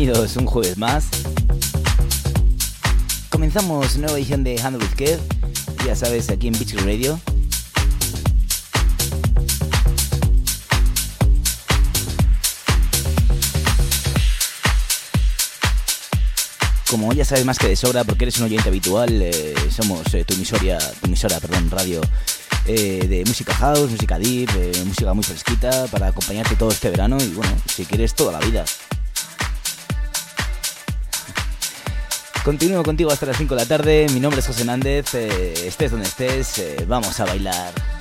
bienvenidos un jueves más. Comenzamos nueva edición de Handle with Kev, ya sabes, aquí en Beach Radio. Como ya sabes más que de sobra, porque eres un oyente habitual, eh, somos eh, tu emisora, tu emisora, perdón, radio eh, de música house, música deep, música muy fresquita para acompañarte todo este verano y bueno, si quieres toda la vida. Continúo contigo hasta las 5 de la tarde. Mi nombre es José Nández. Eh, estés donde estés, eh, vamos a bailar.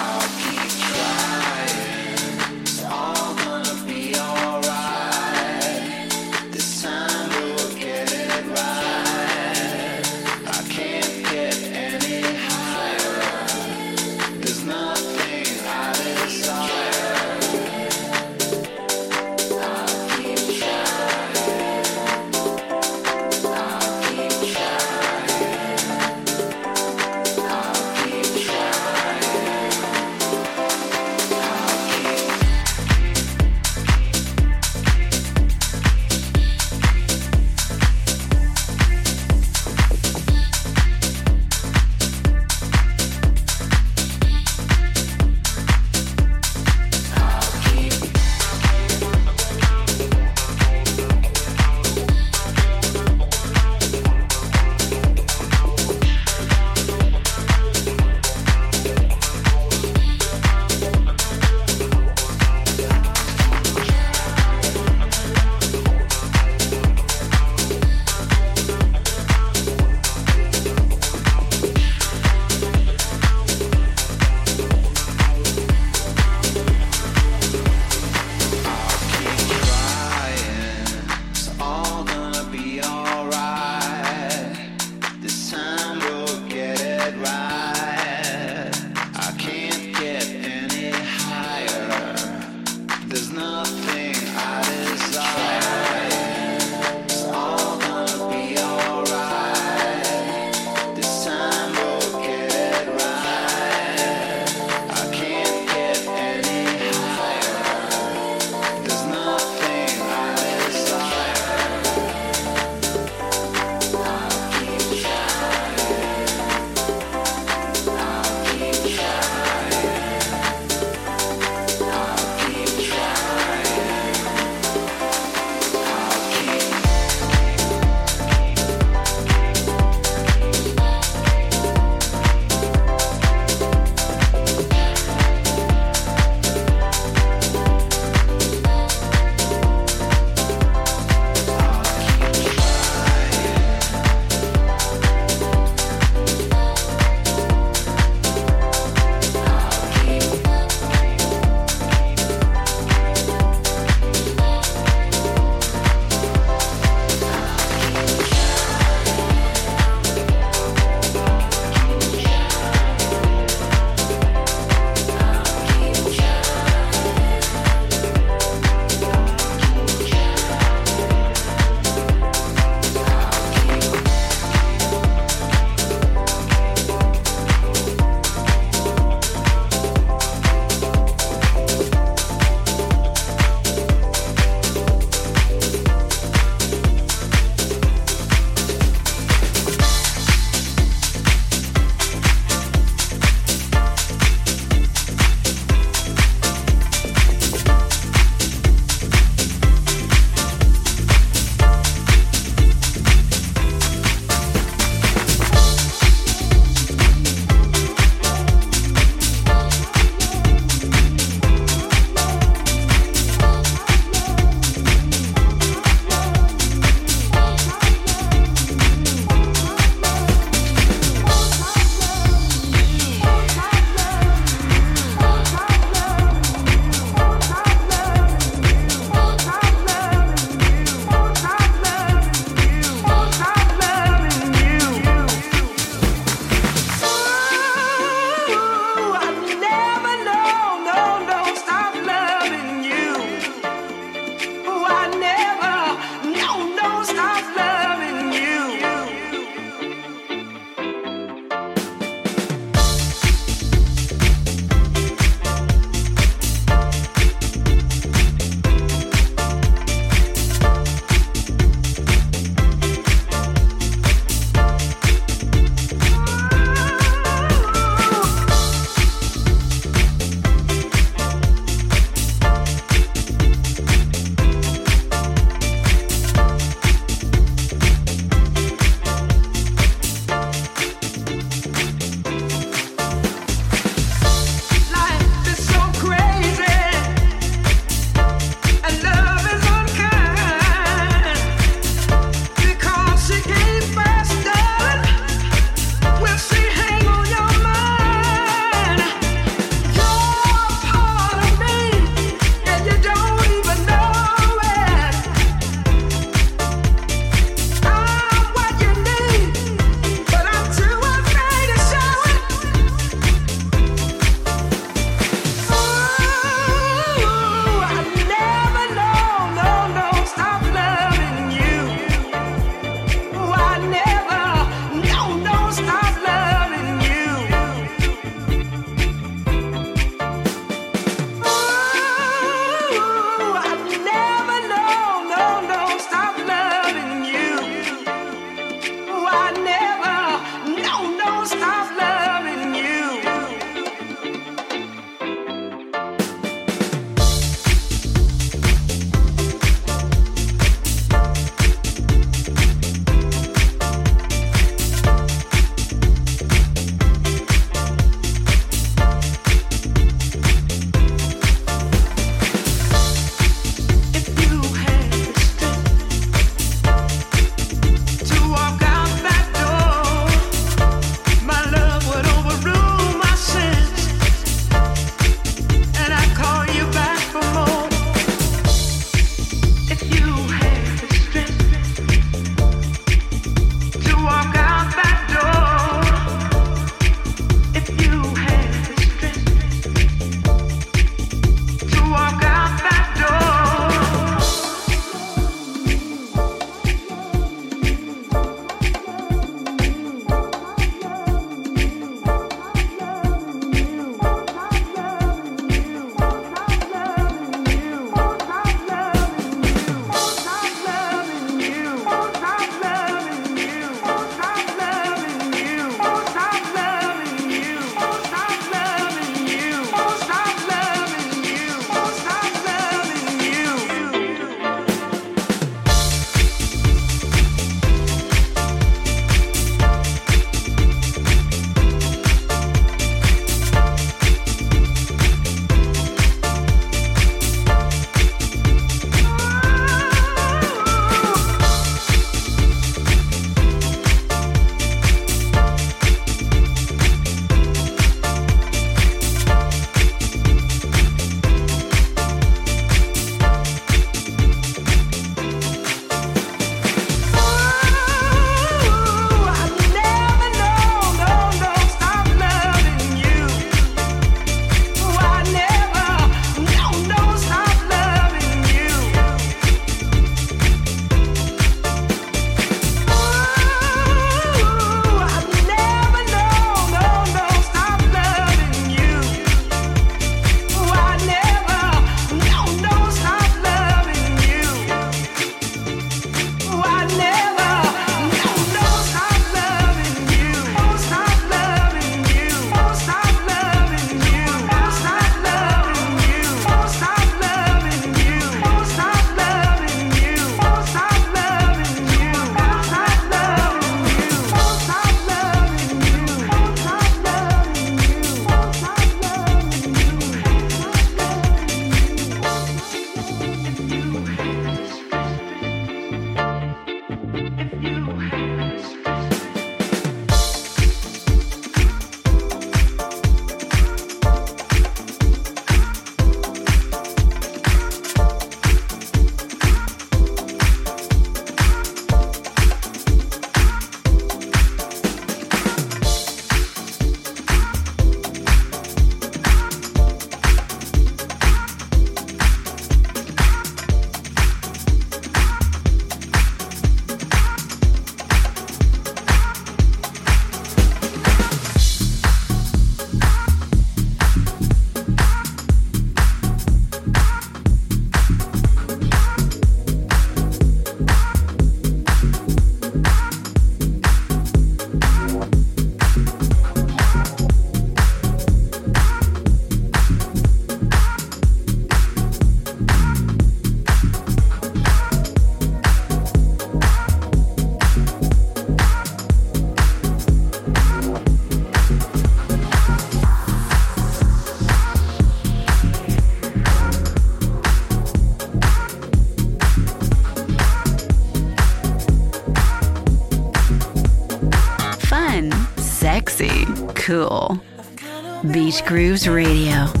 Grooves Radio.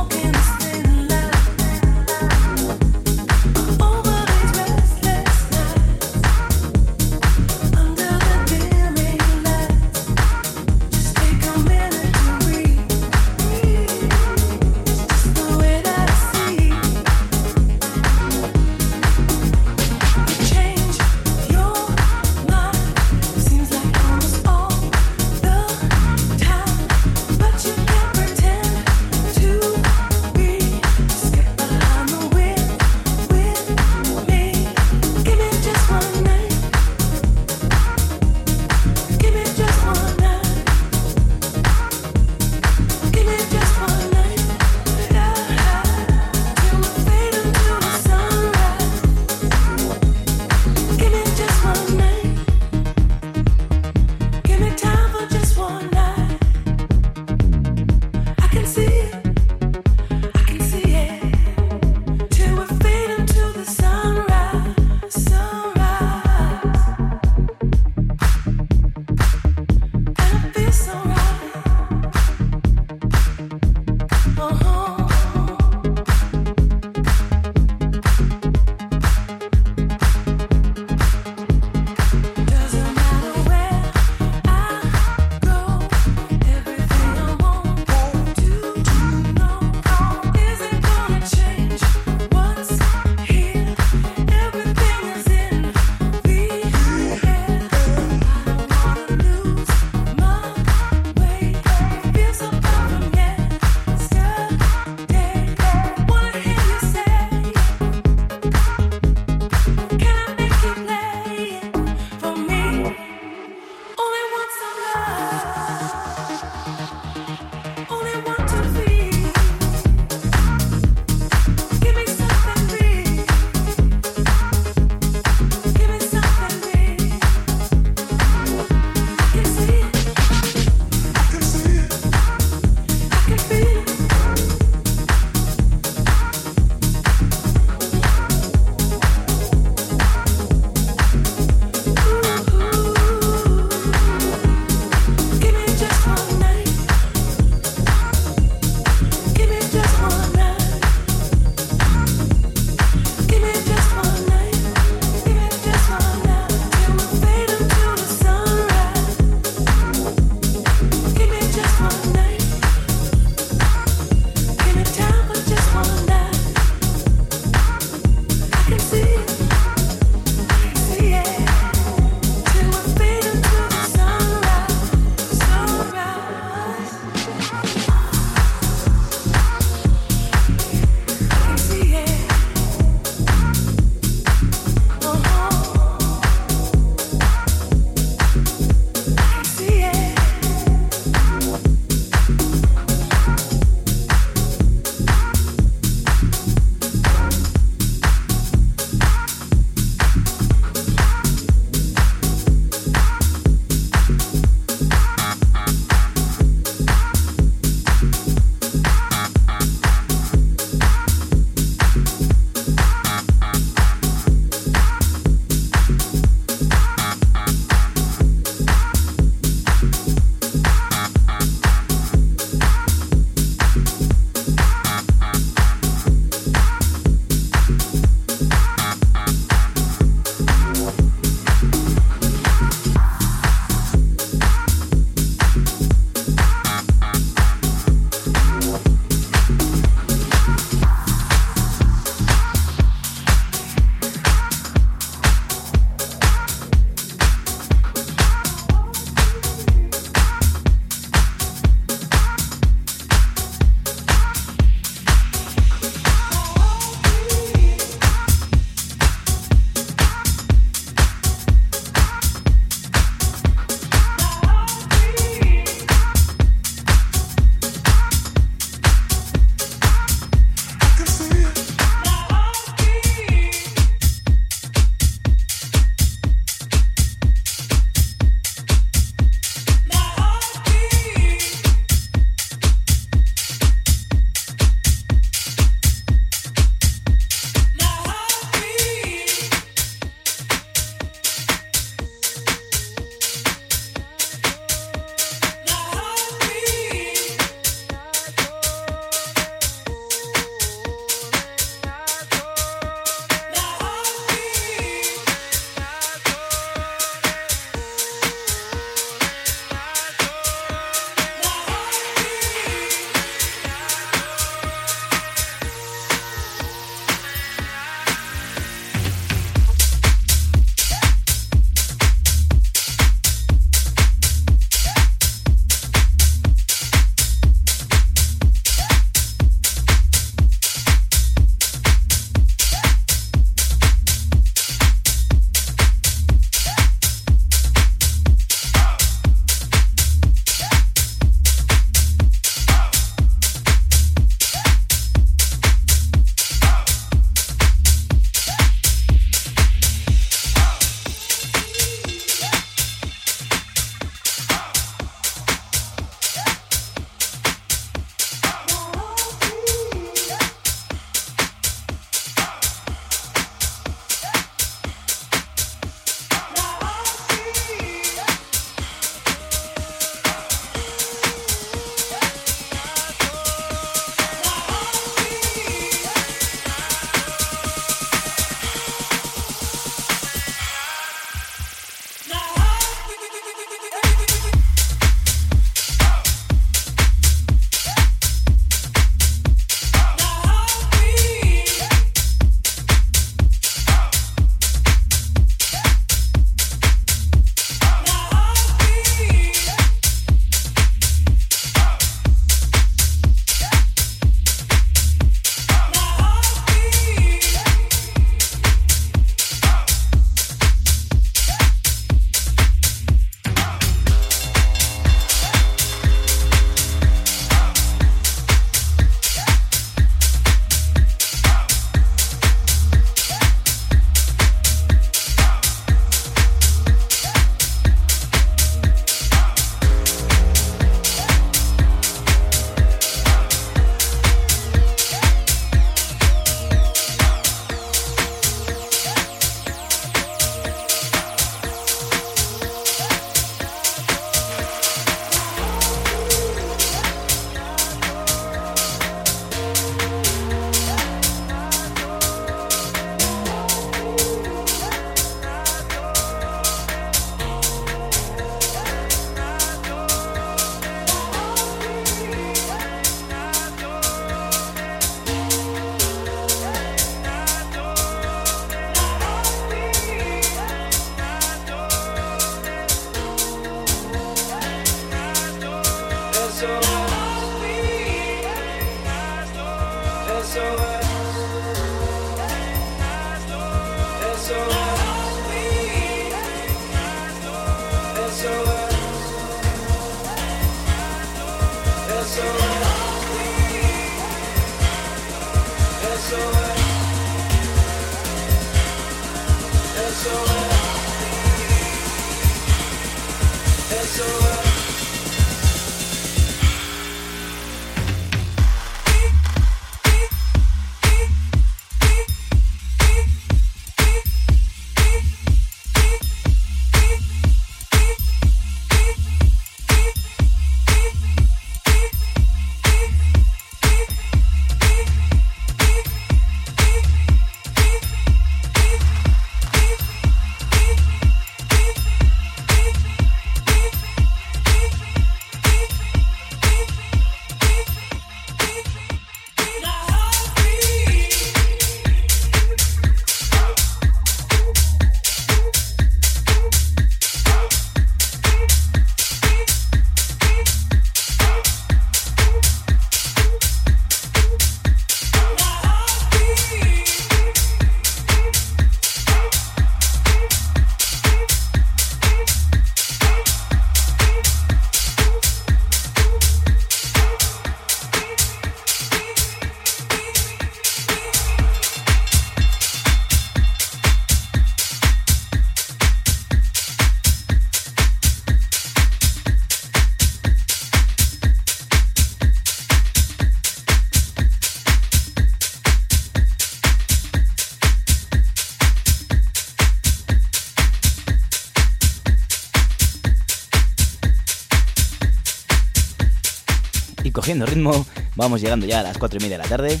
Cogiendo ritmo. Vamos llegando ya a las 4 y media de la tarde.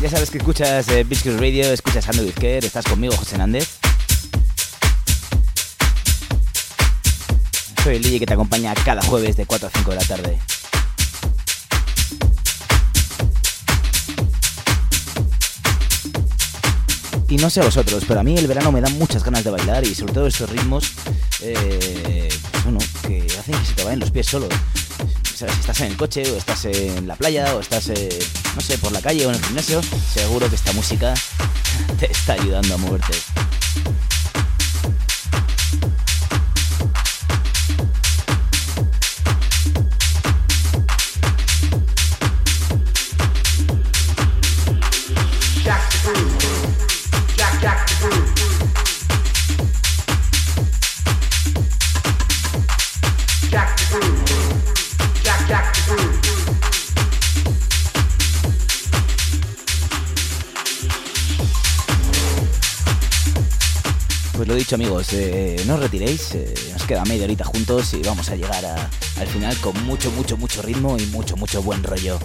Ya sabes que escuchas eh, Radio, escuchas Ando Care, estás conmigo, José Nández. Soy el DJ que te acompaña cada jueves de 4 a 5 de la tarde. Y no sé a vosotros, pero a mí el verano me da muchas ganas de bailar y sobre todo estos ritmos eh, hacen que se te vayan los pies solo. si estás en el coche o estás en la playa o estás, eh, no sé, por la calle o en el gimnasio, seguro que esta música te está ayudando a moverte. Amigos, eh, no os retiréis, eh, nos queda media horita juntos y vamos a llegar al final con mucho, mucho, mucho ritmo y mucho, mucho buen rollo.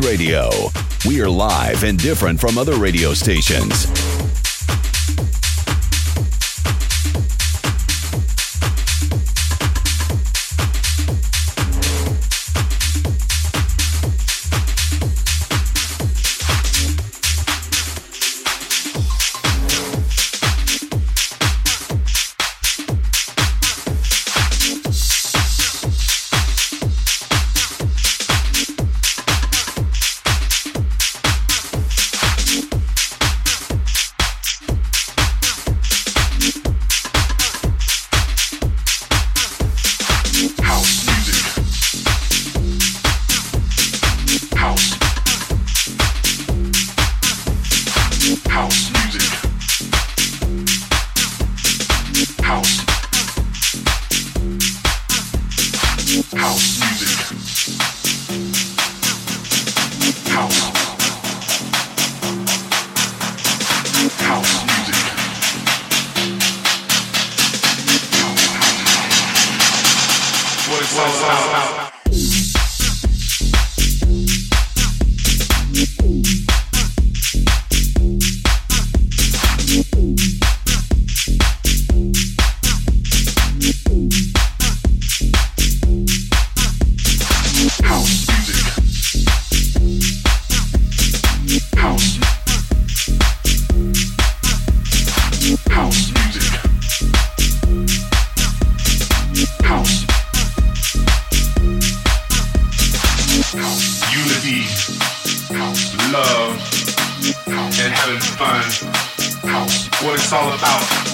Radio. We are live and different from other radio stations.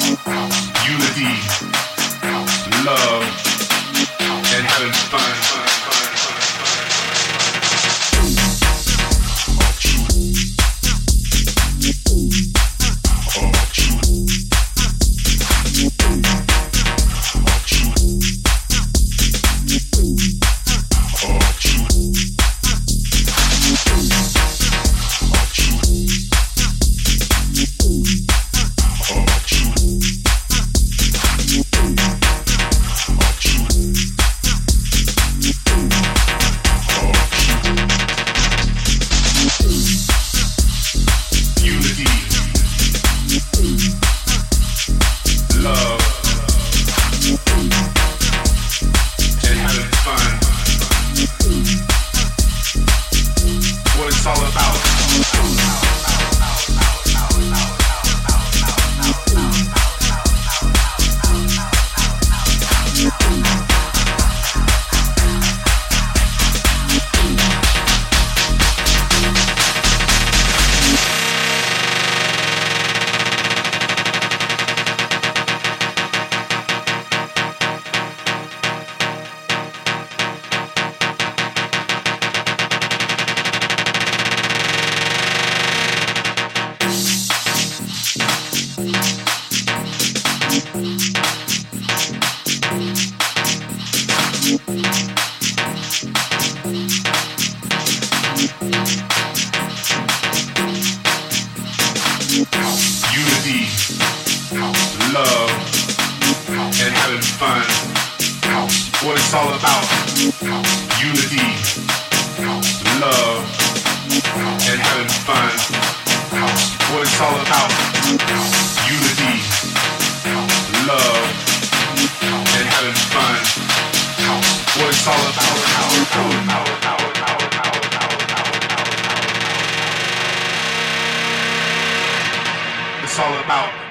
unity, love, and heaven's fine. And having fun. What it's all about. Unity, love, and having fun. What it's all about. It's all about.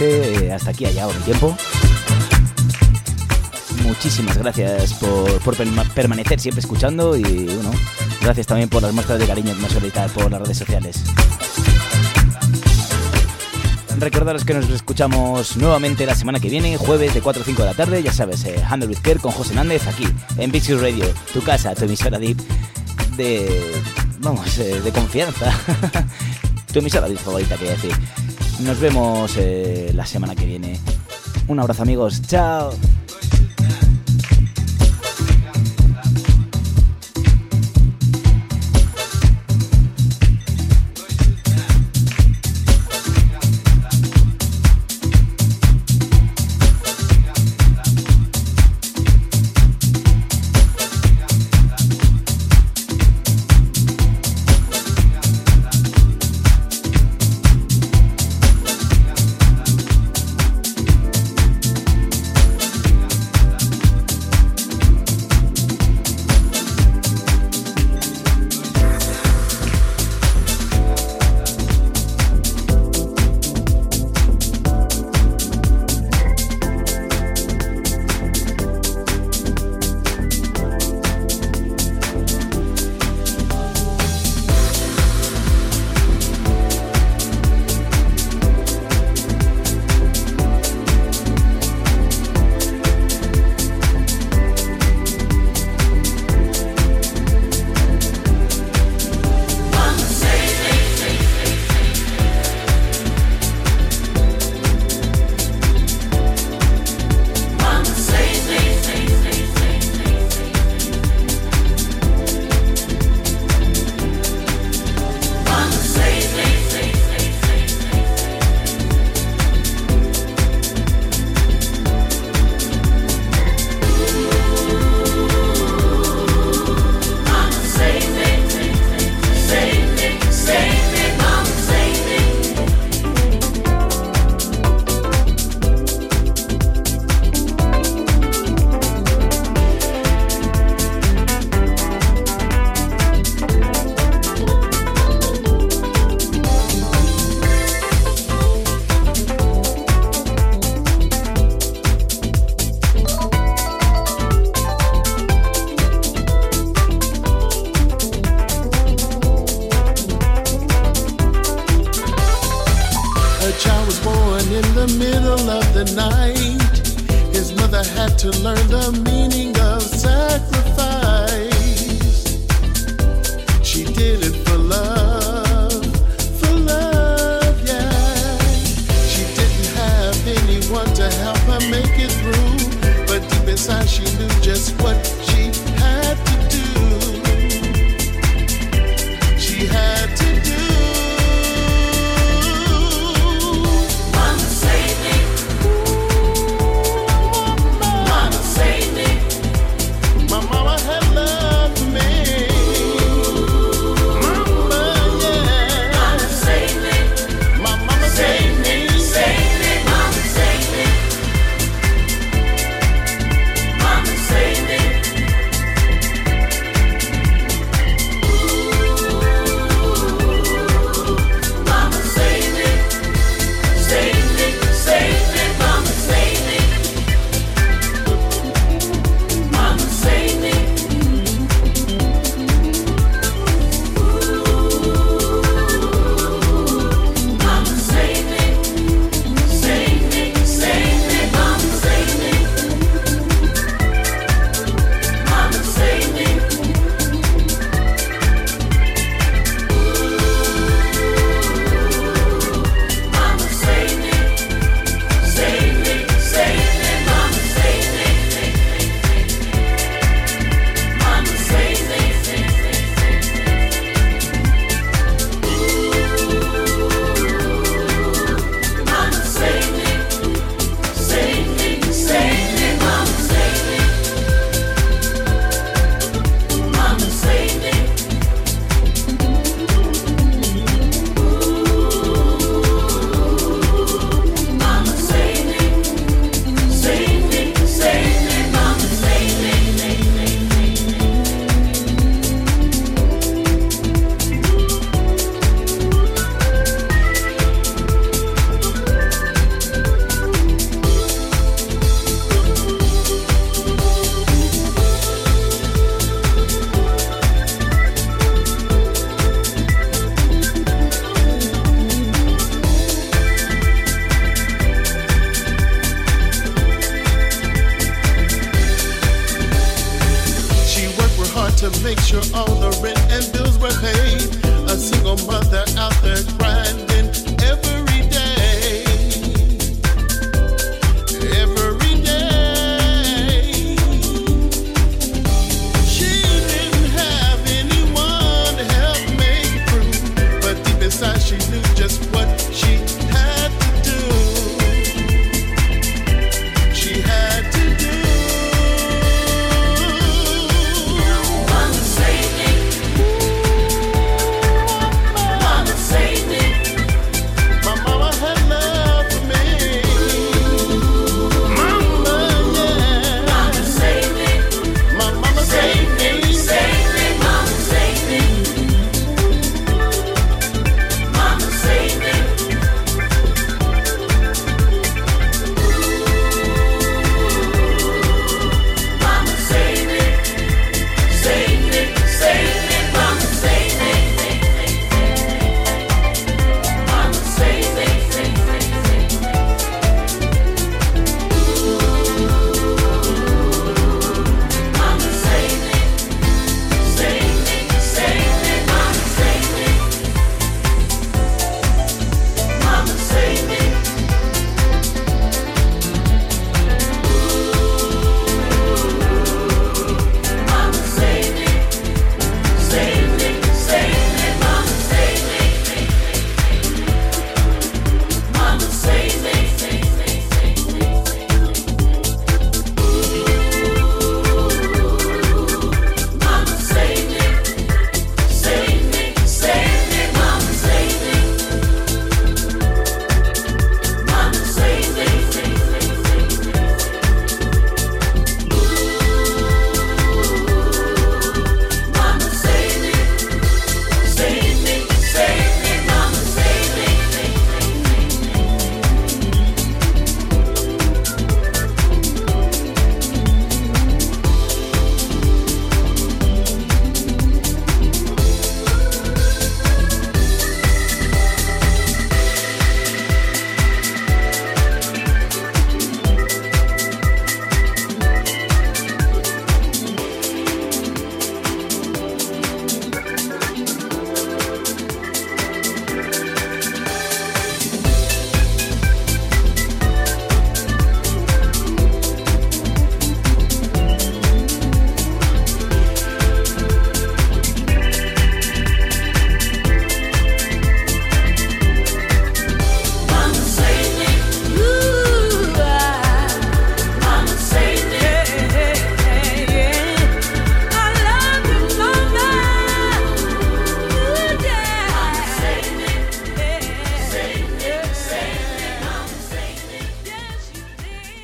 Eh, hasta aquí ha llegado mi tiempo. Muchísimas gracias por, permanecer siempre escuchando y bueno, gracias también por las muestras de cariño que solicitáis por las redes sociales. Recordaros que nos escuchamos nuevamente la semana que viene, jueves de 4 a 5 de la tarde, ya sabes, eh, Handle with Care con José Nández aquí en Big Radio, tu casa, tu emisora deep de, vamos, eh, de confianza, tu emisora deep favorita, quería decir. Nos vemos eh, la semana que viene. Un abrazo amigos, chao.